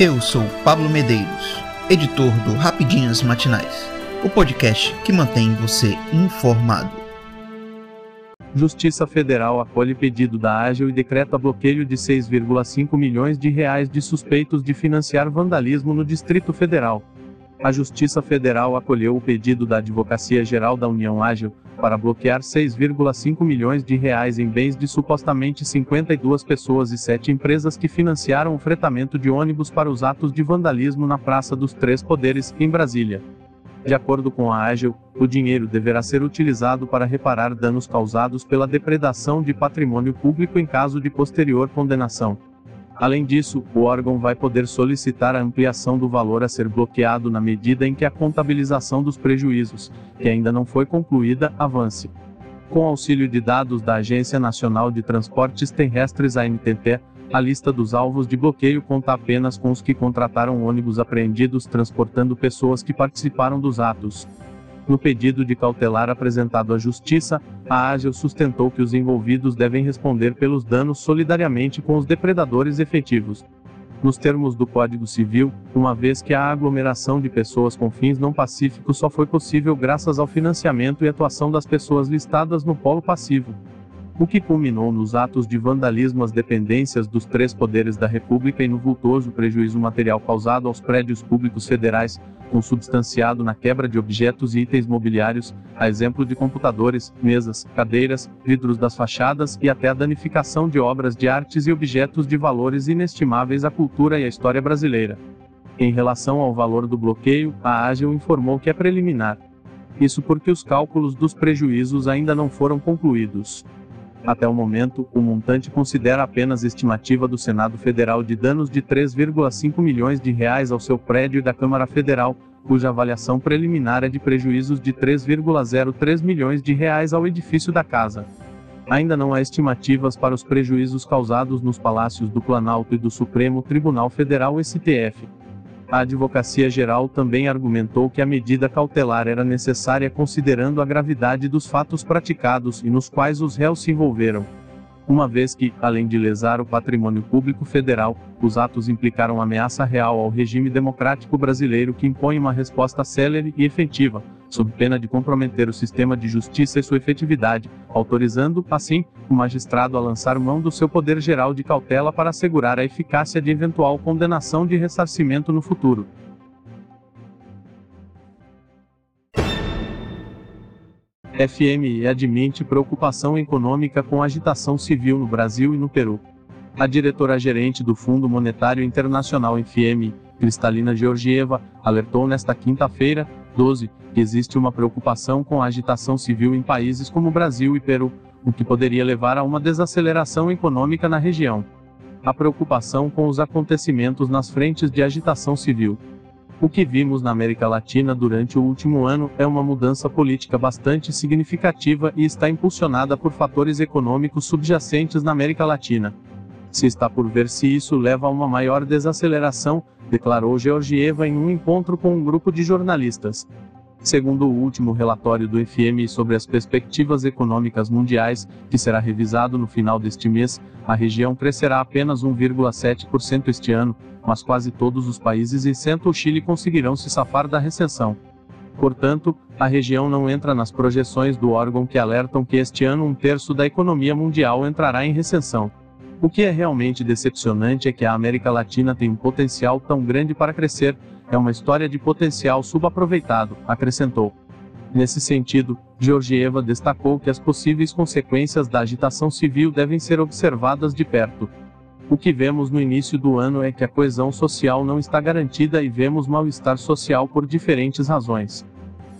Eu sou Pablo Medeiros, editor do Rapidinhas Matinais, o podcast que mantém você informado. Justiça Federal acolhe pedido da Ágil e decreta bloqueio de 6,5 milhões de reais de suspeitos de financiar vandalismo no Distrito Federal. A Justiça Federal acolheu o pedido da Advocacia Geral da União Ágil para bloquear 6,5 milhões de reais em bens de supostamente 52 pessoas e 7 empresas que financiaram o fretamento de ônibus para os atos de vandalismo na Praça dos Três Poderes, em Brasília. De acordo com a Ágil, o dinheiro deverá ser utilizado para reparar danos causados pela depredação de patrimônio público em caso de posterior condenação. Além disso, o órgão vai poder solicitar a ampliação do valor a ser bloqueado na medida em que a contabilização dos prejuízos, que ainda não foi concluída, avance. Com auxílio de dados da Agência Nacional de Transportes Terrestres ANTT, a lista dos alvos de bloqueio conta apenas com os que contrataram ônibus apreendidos transportando pessoas que participaram dos atos. No pedido de cautelar apresentado à Justiça, a AGEL sustentou que os envolvidos devem responder pelos danos solidariamente com os depredadores efetivos. Nos termos do Código Civil, uma vez que a aglomeração de pessoas com fins não pacíficos só foi possível graças ao financiamento e atuação das pessoas listadas no polo passivo o que culminou nos atos de vandalismo às dependências dos três poderes da República e no vultoso prejuízo material causado aos prédios públicos federais, consubstanciado na quebra de objetos e itens mobiliários, a exemplo de computadores, mesas, cadeiras, vidros das fachadas e até a danificação de obras de artes e objetos de valores inestimáveis à cultura e à história brasileira. Em relação ao valor do bloqueio, a AGEL informou que é preliminar. Isso porque os cálculos dos prejuízos ainda não foram concluídos. Até o momento, o montante considera apenas estimativa do Senado Federal de danos de 3,5 milhões de reais ao seu prédio e da Câmara Federal, cuja avaliação preliminar é de prejuízos de 3,03 milhões de reais ao edifício da casa. Ainda não há estimativas para os prejuízos causados nos palácios do Planalto e do Supremo Tribunal Federal STF. A Advocacia Geral também argumentou que a medida cautelar era necessária considerando a gravidade dos fatos praticados e nos quais os réus se envolveram. Uma vez que, além de lesar o patrimônio público federal, os atos implicaram ameaça real ao regime democrático brasileiro que impõe uma resposta célere e efetiva, sob pena de comprometer o sistema de justiça e sua efetividade, autorizando, assim, o magistrado a lançar mão do seu poder geral de cautela para assegurar a eficácia de eventual condenação de ressarcimento no futuro. FMI admite preocupação econômica com agitação civil no Brasil e no Peru. A diretora-gerente do Fundo Monetário Internacional FMI, Cristalina Georgieva, alertou nesta quinta-feira, 12, que existe uma preocupação com a agitação civil em países como Brasil e Peru, o que poderia levar a uma desaceleração econômica na região. A preocupação com os acontecimentos nas frentes de agitação civil. O que vimos na América Latina durante o último ano é uma mudança política bastante significativa e está impulsionada por fatores econômicos subjacentes na América Latina. Se está por ver se isso leva a uma maior desaceleração, declarou Georgieva em um encontro com um grupo de jornalistas. Segundo o último relatório do FMI sobre as perspectivas econômicas mundiais, que será revisado no final deste mês, a região crescerá apenas 1,7% este ano, mas quase todos os países exceto o Chile conseguirão se safar da recessão. Portanto, a região não entra nas projeções do órgão que alertam que este ano um terço da economia mundial entrará em recessão. O que é realmente decepcionante é que a América Latina tem um potencial tão grande para crescer, é uma história de potencial subaproveitado, acrescentou. Nesse sentido, Georgieva destacou que as possíveis consequências da agitação civil devem ser observadas de perto. O que vemos no início do ano é que a coesão social não está garantida e vemos mal-estar social por diferentes razões.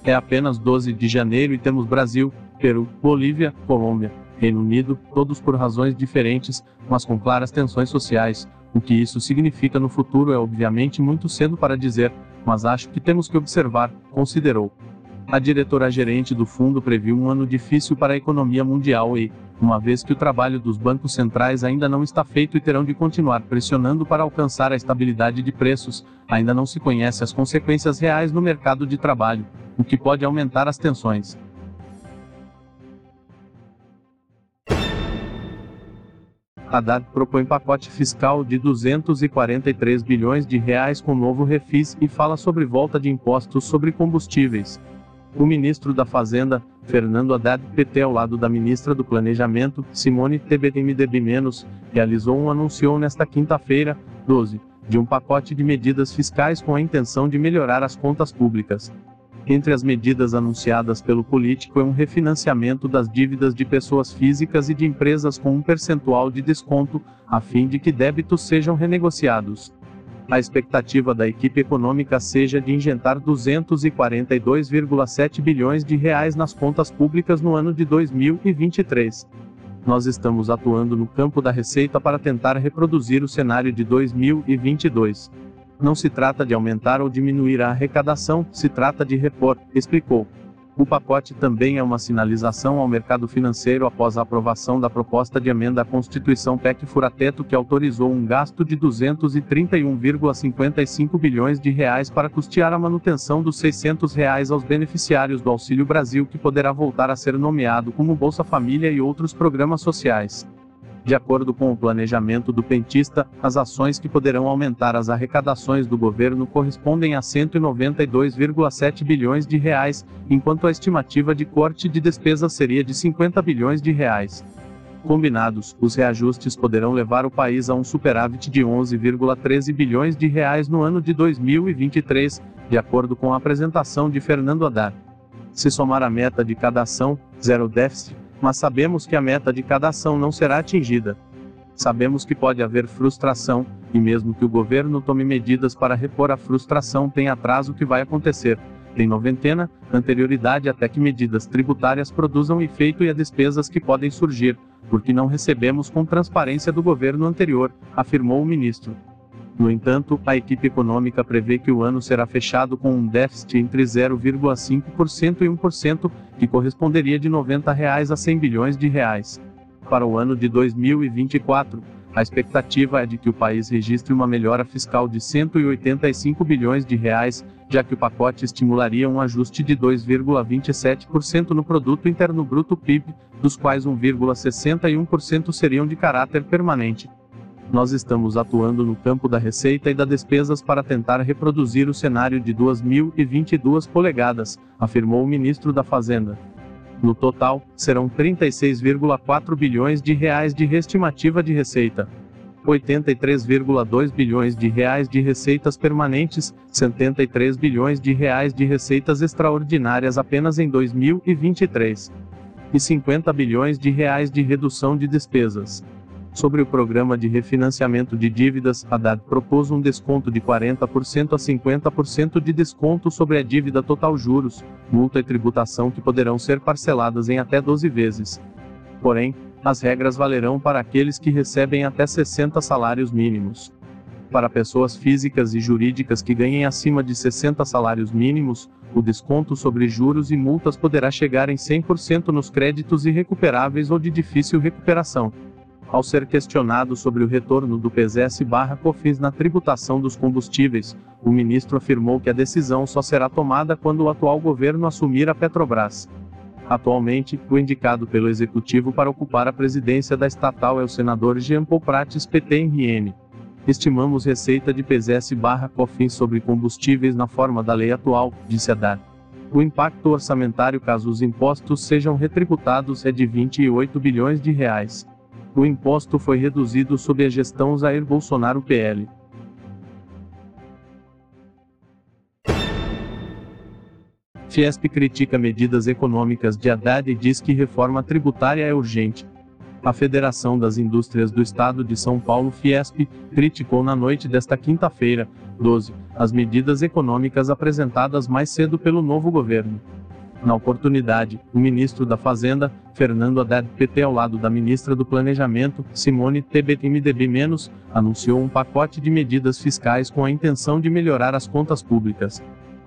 É apenas 12 de janeiro e temos Brasil, Peru, Bolívia, Colômbia, Reino Unido, todos por razões diferentes, mas com claras tensões sociais. O que isso significa no futuro é obviamente muito cedo para dizer, mas acho que temos que observar, considerou. A diretora-gerente do fundo previu um ano difícil para a economia mundial e, uma vez que o trabalho dos bancos centrais ainda não está feito e terão de continuar pressionando para alcançar a estabilidade de preços, ainda não se conhece as consequências reais no mercado de trabalho, o que pode aumentar as tensões. Haddad propõe pacote fiscal de 243 bilhões de reais com novo refis e fala sobre volta de impostos sobre combustíveis. O ministro da Fazenda, Fernando Haddad, PT ao lado da ministra do Planejamento, Simone Tebet-MDB-, realizou um anúncio nesta quinta-feira, 12, de um pacote de medidas fiscais com a intenção de melhorar as contas públicas. Entre as medidas anunciadas pelo político é um refinanciamento das dívidas de pessoas físicas e de empresas com um percentual de desconto, a fim de que débitos sejam renegociados. A expectativa da equipe econômica seja de injetar 242,7 bilhões de reais nas contas públicas no ano de 2023. Nós estamos atuando no campo da receita para tentar reproduzir o cenário de 2022. Não se trata de aumentar ou diminuir a arrecadação, se trata de repor, explicou. O pacote também é uma sinalização ao mercado financeiro após a aprovação da proposta de emenda à Constituição PEC Furateto que autorizou um gasto de 231,55 bilhões de reais para custear a manutenção dos 600 reais aos beneficiários do Auxílio Brasil que poderá voltar a ser nomeado como Bolsa Família e outros programas sociais. De acordo com o planejamento do pentista, as ações que poderão aumentar as arrecadações do governo correspondem a 192,7 bilhões de reais, enquanto a estimativa de corte de despesas seria de 50 bilhões de reais. Combinados, os reajustes poderão levar o país a um superávit de 11,13 bilhões de reais no ano de 2023, de acordo com a apresentação de Fernando Haddad. Se somar a meta de cada ação, zero déficit, mas sabemos que a meta de cada ação não será atingida. Sabemos que pode haver frustração, e mesmo que o governo tome medidas para repor a frustração, tem atraso que vai acontecer. Tem noventena, anterioridade até que medidas tributárias produzam efeito e a despesas que podem surgir, porque não recebemos com transparência do governo anterior, afirmou o ministro. No entanto, a equipe econômica prevê que o ano será fechado com um déficit entre 0,5% e 1%, que corresponderia de 90 reais a 100 bilhões de reais. Para o ano de 2024, a expectativa é de que o país registre uma melhora fiscal de 185 bilhões de reais, já que o pacote estimularia um ajuste de 2,27% no produto interno bruto PIB, dos quais 1,61% seriam de caráter permanente nós estamos atuando no campo da receita e da despesas para tentar reproduzir o cenário de 2022 polegadas, afirmou o ministro da Fazenda. No total, serão 36,4 bilhões de reais de reestimativa de receita. 83,2 bilhões de reais de receitas permanentes, 73 bilhões de reais de receitas extraordinárias apenas em 2023 e 50 bilhões de reais de redução de despesas. Sobre o programa de refinanciamento de dívidas, Haddad propôs um desconto de 40% a 50% de desconto sobre a dívida total juros, multa e tributação que poderão ser parceladas em até 12 vezes. Porém, as regras valerão para aqueles que recebem até 60 salários mínimos. Para pessoas físicas e jurídicas que ganhem acima de 60 salários mínimos, o desconto sobre juros e multas poderá chegar em 100% nos créditos irrecuperáveis ou de difícil recuperação. Ao ser questionado sobre o retorno do PSS/COFINS na tributação dos combustíveis, o ministro afirmou que a decisão só será tomada quando o atual governo assumir a Petrobras. Atualmente, o indicado pelo executivo para ocupar a presidência da estatal é o senador Jean Paul Prates PT-RN. Estimamos receita de PSS/COFINS sobre combustíveis na forma da lei atual, disse Haddad. O impacto orçamentário caso os impostos sejam retributados é de 28 bilhões de reais. O imposto foi reduzido sob a gestão Jair Bolsonaro PL. Fiesp critica medidas econômicas de Haddad e diz que reforma tributária é urgente. A Federação das Indústrias do Estado de São Paulo, Fiesp, criticou na noite desta quinta-feira, 12, as medidas econômicas apresentadas mais cedo pelo novo governo. Na oportunidade, o ministro da Fazenda, Fernando Haddad, PT ao lado da ministra do Planejamento, Simone Tebet MDB-, anunciou um pacote de medidas fiscais com a intenção de melhorar as contas públicas.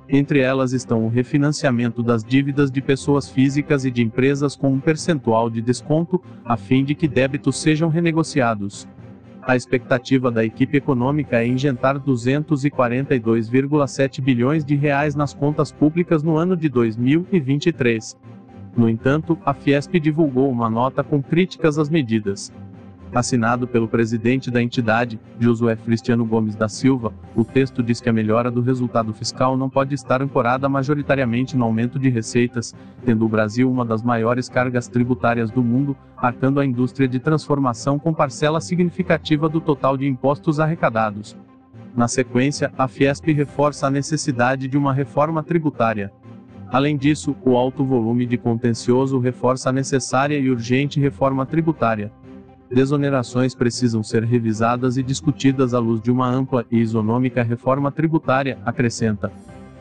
Entre elas estão o refinanciamento das dívidas de pessoas físicas e de empresas com um percentual de desconto, a fim de que débitos sejam renegociados. A expectativa da equipe econômica é injetar 242,7 bilhões de reais nas contas públicas no ano de 2023. No entanto, a Fiesp divulgou uma nota com críticas às medidas. Assinado pelo presidente da entidade, Josué Cristiano Gomes da Silva, o texto diz que a melhora do resultado fiscal não pode estar ancorada majoritariamente no aumento de receitas, tendo o Brasil uma das maiores cargas tributárias do mundo, arcando a indústria de transformação com parcela significativa do total de impostos arrecadados. Na sequência, a Fiesp reforça a necessidade de uma reforma tributária. Além disso, o alto volume de contencioso reforça a necessária e urgente reforma tributária desonerações precisam ser revisadas e discutidas à luz de uma ampla e isonômica reforma tributária, acrescenta.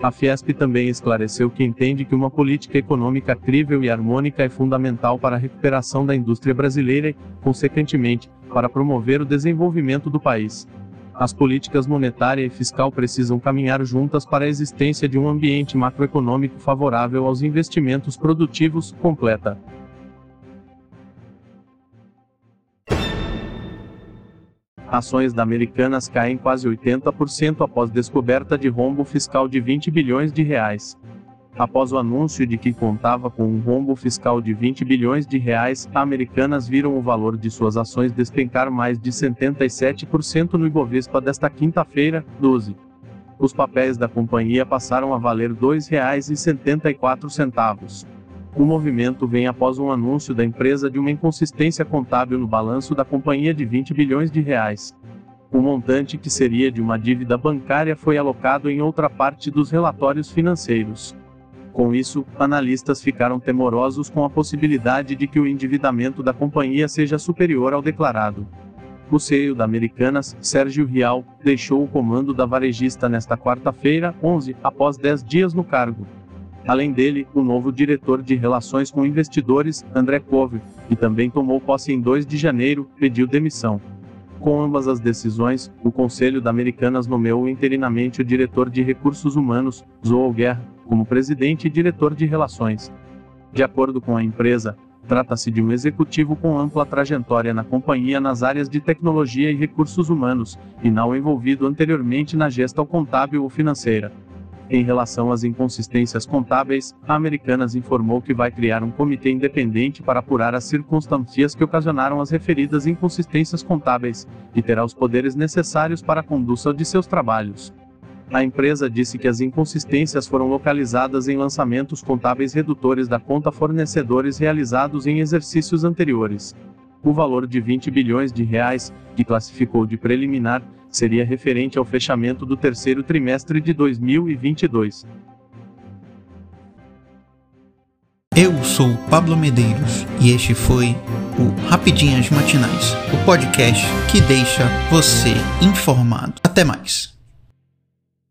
A Fiesp também esclareceu que entende que uma política econômica crível e harmônica é fundamental para a recuperação da indústria brasileira e, consequentemente, para promover o desenvolvimento do país. As políticas monetária e fiscal precisam caminhar juntas para a existência de um ambiente macroeconômico favorável aos investimentos produtivos, completa. Ações da Americanas caem quase 80% após descoberta de rombo fiscal de 20 bilhões de reais. Após o anúncio de que contava com um rombo fiscal de 20 bilhões de reais, Americanas viram o valor de suas ações despencar mais de 77% no Ibovespa desta quinta-feira, 12. Os papéis da companhia passaram a valer R$ 2,74. O movimento vem após um anúncio da empresa de uma inconsistência contábil no balanço da companhia de 20 bilhões de reais. O montante que seria de uma dívida bancária foi alocado em outra parte dos relatórios financeiros. Com isso, analistas ficaram temorosos com a possibilidade de que o endividamento da companhia seja superior ao declarado. O CEO da Americanas, Sérgio Rial, deixou o comando da varejista nesta quarta-feira, 11, após 10 dias no cargo. Além dele, o novo diretor de Relações com Investidores, André Cove, que também tomou posse em 2 de janeiro, pediu demissão. Com ambas as decisões, o Conselho da Americanas nomeou interinamente o diretor de Recursos Humanos, Zool Guerra, como presidente e diretor de Relações. De acordo com a empresa, trata-se de um executivo com ampla trajetória na companhia nas áreas de tecnologia e recursos humanos, e não envolvido anteriormente na gestão contábil ou financeira. Em relação às inconsistências contábeis, a Americanas informou que vai criar um comitê independente para apurar as circunstâncias que ocasionaram as referidas inconsistências contábeis, e terá os poderes necessários para a condução de seus trabalhos. A empresa disse que as inconsistências foram localizadas em lançamentos contábeis redutores da conta fornecedores realizados em exercícios anteriores. O valor de 20 bilhões de reais, que classificou de preliminar, seria referente ao fechamento do terceiro trimestre de 2022. Eu sou Pablo Medeiros e este foi o Rapidinhas Matinais, o podcast que deixa você informado. Até mais.